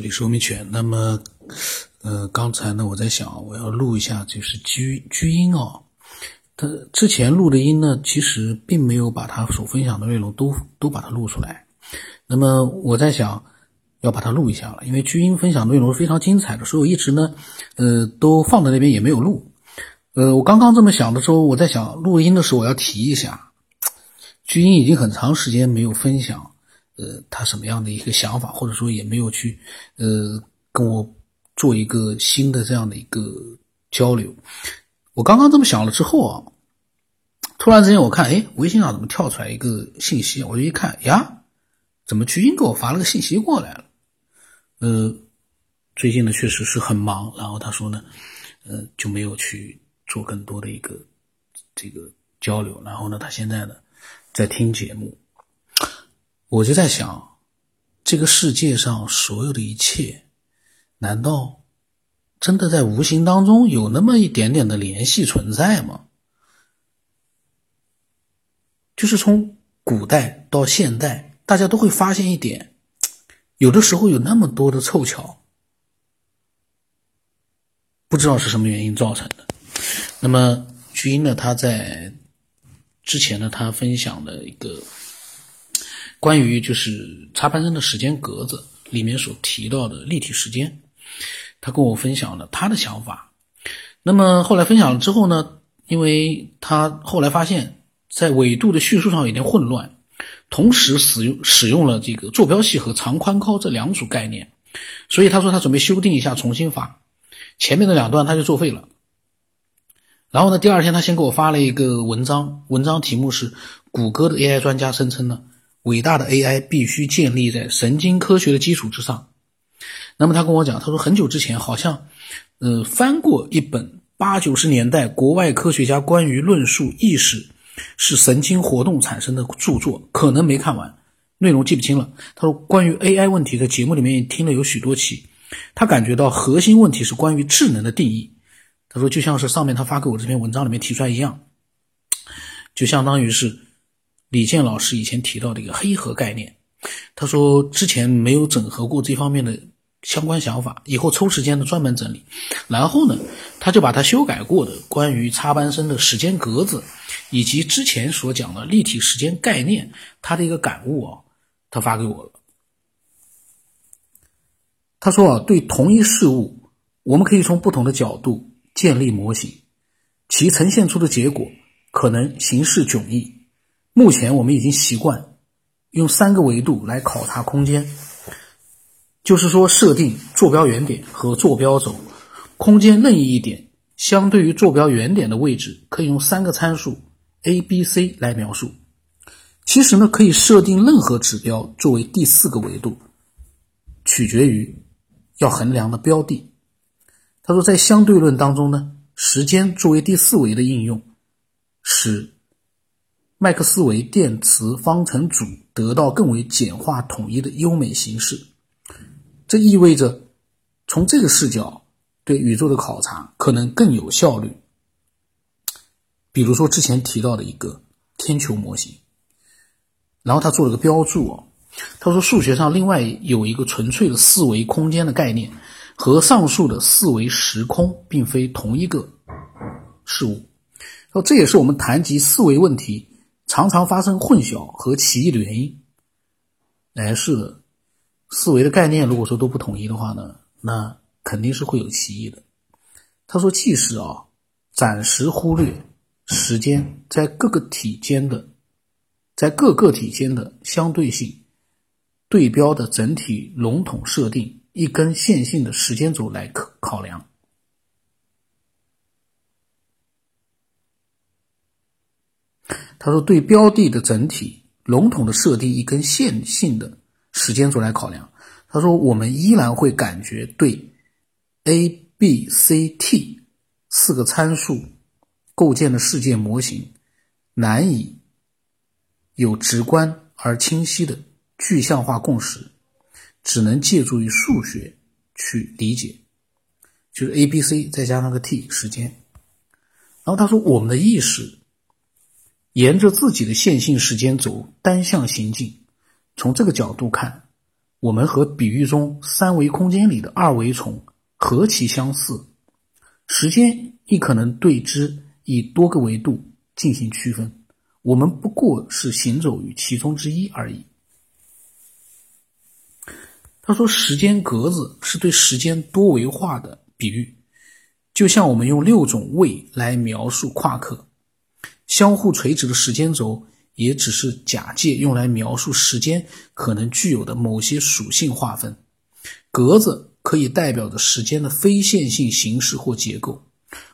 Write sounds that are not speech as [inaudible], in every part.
这里说明权。那么，呃，刚才呢，我在想，我要录一下，就是居居音哦。他之前录的音呢，其实并没有把他所分享的内容都都把它录出来。那么我在想，要把它录一下了，因为居音分享内容是非常精彩的，所以我一直呢，呃，都放在那边也没有录。呃，我刚刚这么想的时候，我在想录音的时候我要提一下，居音已经很长时间没有分享。呃，他什么样的一个想法，或者说也没有去，呃，跟我做一个新的这样的一个交流。我刚刚这么想了之后啊，突然之间我看，哎，微信上怎么跳出来一个信息？我就一看，呀，怎么菊英给我发了个信息过来了？呃，最近呢确实是很忙，然后他说呢，呃，就没有去做更多的一个这个交流。然后呢，他现在呢在听节目。我就在想，这个世界上所有的一切，难道真的在无形当中有那么一点点的联系存在吗？就是从古代到现代，大家都会发现一点，有的时候有那么多的凑巧，不知道是什么原因造成的。那么，菊英呢？他在之前呢，他分享的一个。关于就是插班生的时间格子里面所提到的立体时间，他跟我分享了他的想法。那么后来分享了之后呢，因为他后来发现，在纬度的叙述上有点混乱，同时使用使用了这个坐标系和长宽高这两组概念，所以他说他准备修订一下，重新发前面的两段他就作废了。然后呢，第二天他先给我发了一个文章，文章题目是谷歌的 AI 专家声称呢。伟大的 AI 必须建立在神经科学的基础之上。那么他跟我讲，他说很久之前好像，呃，翻过一本八九十年代国外科学家关于论述意识是神经活动产生的著作，可能没看完，内容记不清了。他说关于 AI 问题在节目里面也听了有许多期，他感觉到核心问题是关于智能的定义。他说就像是上面他发给我这篇文章里面提出来一样，就相当于是。李健老师以前提到的一个黑盒概念，他说之前没有整合过这方面的相关想法，以后抽时间呢专门整理。然后呢，他就把他修改过的关于插班生的时间格子，以及之前所讲的立体时间概念，他的一个感悟啊，他发给我了。他说啊，对同一事物，我们可以从不同的角度建立模型，其呈现出的结果可能形式迥异。目前我们已经习惯用三个维度来考察空间，就是说设定坐标原点和坐标轴，空间任意一点相对于坐标原点的位置，可以用三个参数 a、b、c 来描述。其实呢，可以设定任何指标作为第四个维度，取决于要衡量的标的。他说，在相对论当中呢，时间作为第四维的应用，使麦克斯韦电磁方程组得到更为简化统一的优美形式，这意味着从这个视角对宇宙的考察可能更有效率。比如说之前提到的一个天球模型，然后他做了个标注哦，他说数学上另外有一个纯粹的四维空间的概念，和上述的四维时空并非同一个事物。说这也是我们谈及四维问题。常常发生混淆和歧义的原因。哎，是的，四维的概念如果说都不统一的话呢，那肯定是会有歧义的。他说，即使啊，暂时忽略时间在各个体间的，在各个体间的相对性，对标的整体笼统设定一根线性的时间轴来考考量。他说：“对标的的整体笼统的设定一根线性的时间轴来考量。他说，我们依然会感觉对 a、b、c、t 四个参数构建的世界模型难以有直观而清晰的具象化共识，只能借助于数学去理解，就是 a、b、c 再加上个 t 时间。然后他说，我们的意识。”沿着自己的线性时间轴单向行进，从这个角度看，我们和比喻中三维空间里的二维虫何其相似，时间亦可能对之以多个维度进行区分。我们不过是行走于其中之一而已。他说：“时间格子是对时间多维化的比喻，就像我们用六种位来描述夸克，相互垂直的时间轴也只是假借用来描述时间可能具有的某些属性划分。格子可以代表着时间的非线性形式或结构，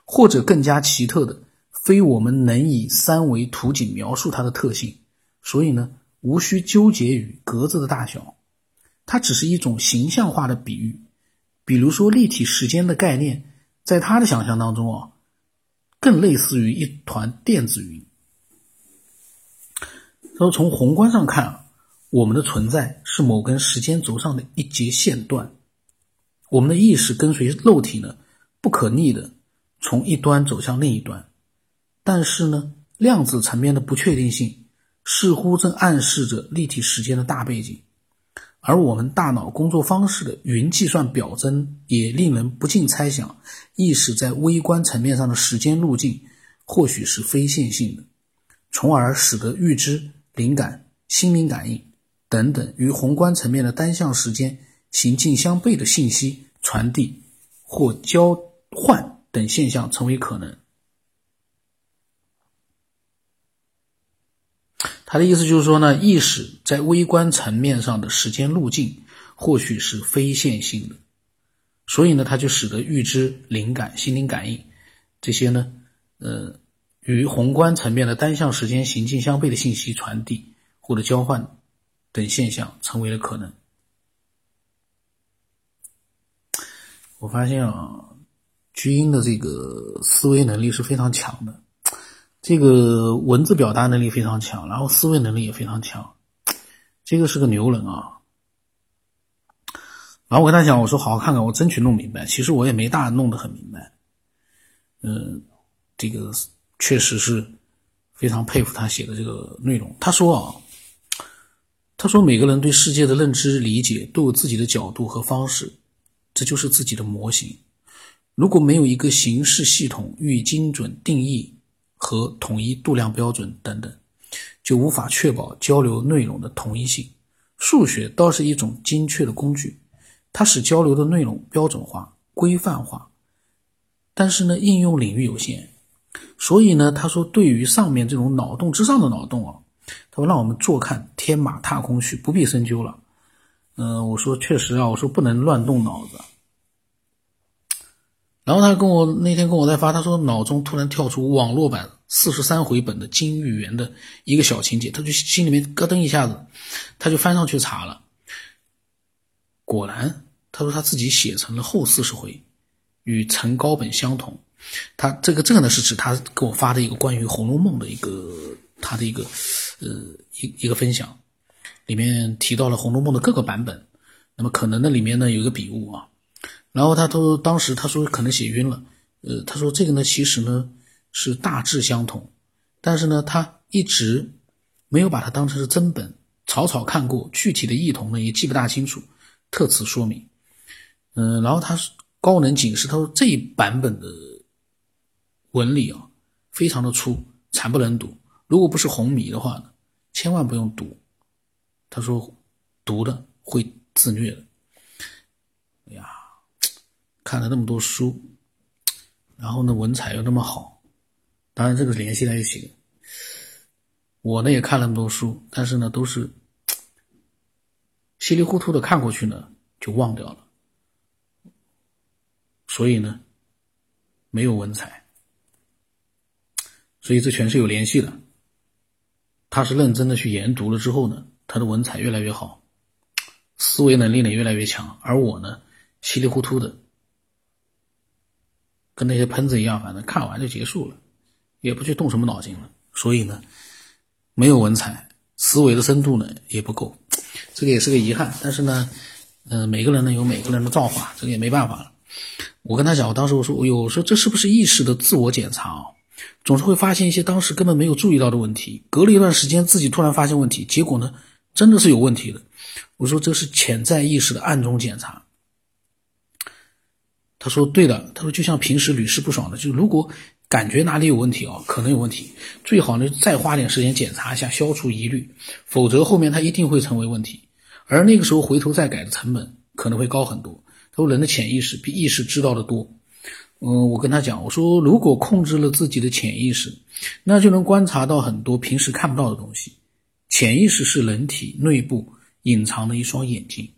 或者更加奇特的。”非我们能以三维图景描述它的特性，所以呢，无需纠结于格子的大小，它只是一种形象化的比喻。比如说，立体时间的概念，在他的想象当中啊，更类似于一团电子云。说从宏观上看啊，我们的存在是某根时间轴上的一节线段，我们的意识跟随肉体呢，不可逆的从一端走向另一端。但是呢，量子层面的不确定性似乎正暗示着立体时间的大背景，而我们大脑工作方式的云计算表征也令人不禁猜想，意识在微观层面上的时间路径或许是非线性的，从而使得预知、灵感、心灵感应等等与宏观层面的单向时间行进相悖的信息传递或交换等现象成为可能。他的意思就是说呢，意识在微观层面上的时间路径或许是非线性的，所以呢，它就使得预知、灵感、心灵感应这些呢，呃，与宏观层面的单向时间行径相悖的信息传递或者交换等现象成为了可能。我发现啊，巨婴的这个思维能力是非常强的。这个文字表达能力非常强，然后思维能力也非常强，这个是个牛人啊。然后我跟他讲，我说好好看看，我争取弄明白。其实我也没大弄得很明白，嗯，这个确实是非常佩服他写的这个内容。他说啊，他说每个人对世界的认知理解都有自己的角度和方式，这就是自己的模型。如果没有一个形式系统予以精准定义。和统一度量标准等等，就无法确保交流内容的统一性。数学倒是一种精确的工具，它使交流的内容标准化、规范化。但是呢，应用领域有限，所以呢，他说对于上面这种脑洞之上的脑洞啊，他说让我们坐看天马踏空去，不必深究了。嗯，我说确实啊，我说不能乱动脑子。然后他跟我那天跟我在发，他说脑中突然跳出网络版四十三回本的金玉缘的一个小情节，他就心里面咯噔一下子，他就翻上去查了，果然他说他自己写成了后四十回，与陈高本相同。他这个这个呢是指他给我发的一个关于《红楼梦》的一个他的一个呃一一个分享，里面提到了《红楼梦》的各个版本，那么可能那里面呢有一个笔误啊。然后他都当时他说可能写晕了，呃，他说这个呢其实呢是大致相同，但是呢他一直没有把它当成是真本，草草看过，具体的异同呢也记不大清楚，特此说明。嗯，然后他是高能警示，他说这一版本的文理啊非常的粗，惨不忍睹，如果不是红迷的话呢，千万不用读。他说读的会自虐的。哎呀。看了那么多书，然后呢，文采又那么好，当然这个联系在一起。我呢也看了那么多书，但是呢都是稀里糊涂的看过去呢就忘掉了，所以呢没有文采，所以这全是有联系的。他是认真的去研读了之后呢，他的文采越来越好，思维能力呢越来越强，而我呢稀里糊涂的。跟那些喷子一样，反正看完就结束了，也不去动什么脑筋了。所以呢，没有文采，思维的深度呢也不够，这个也是个遗憾。但是呢，嗯，每个人呢有每个人的造化，这个也没办法了。我跟他讲，我当时我说，我说这是不是意识的自我检查啊？总是会发现一些当时根本没有注意到的问题，隔了一段时间自己突然发现问题，结果呢真的是有问题的。我说这是潜在意识的暗中检查。他说对的，他说就像平时屡试不爽的，就如果感觉哪里有问题哦，可能有问题，最好呢再花点时间检查一下，消除疑虑，否则后面他一定会成为问题，而那个时候回头再改的成本可能会高很多。他说人的潜意识比意识知道的多。嗯，我跟他讲，我说如果控制了自己的潜意识，那就能观察到很多平时看不到的东西。潜意识是人体内部隐藏的一双眼睛。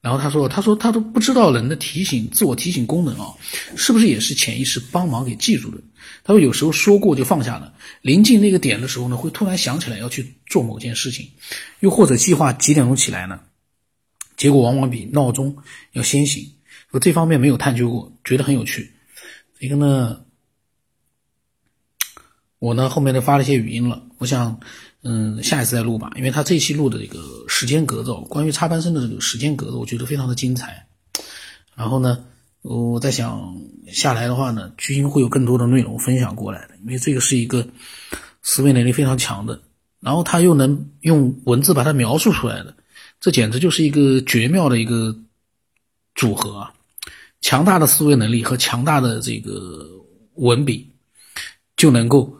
然后他说，他说他都不知道人的提醒、自我提醒功能啊，是不是也是潜意识帮忙给记住的？他说有时候说过就放下了，临近那个点的时候呢，会突然想起来要去做某件事情，又或者计划几点钟起来呢？结果往往比闹钟要先醒，我这方面没有探究过，觉得很有趣。一个呢，我呢后面呢发了一些语音了，我想，嗯，下一次再录吧，因为他这期录的这个时间格子，关于插班生的这个时间格子，我觉得非常的精彩。然后呢，我在想下来的话呢，巨星会有更多的内容分享过来的，因为这个是一个思维能力非常强的，然后他又能用文字把它描述出来的。这简直就是一个绝妙的一个组合啊！强大的思维能力和强大的这个文笔，就能够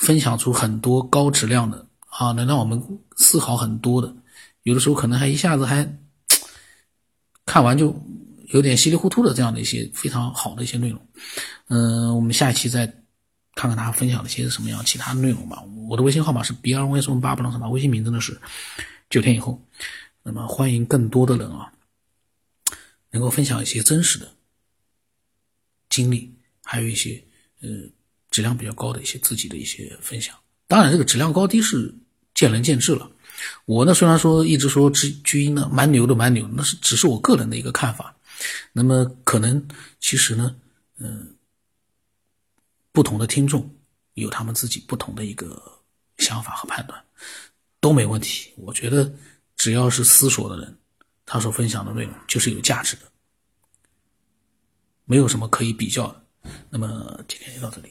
分享出很多高质量的啊，能让我们思考很多的。有的时候可能还一下子还 [tsk] 看完就有点稀里糊涂的这样的一些非常好的一些内容。嗯，我们下一期再看看他分享了些什么样其他内容吧。我的微信号码是 b r y s 八不能什么，微信名真的是。九天以后，那么欢迎更多的人啊，能够分享一些真实的经历，还有一些呃质量比较高的一些自己的一些分享。当然，这个质量高低是见仁见智了。我呢，虽然说一直说知居音呢蛮牛的，蛮牛，那是只是我个人的一个看法。那么可能其实呢，嗯，不同的听众有他们自己不同的一个想法和判断。都没问题，我觉得只要是思索的人，他所分享的内容就是有价值的，没有什么可以比较的。那么今天就到这里。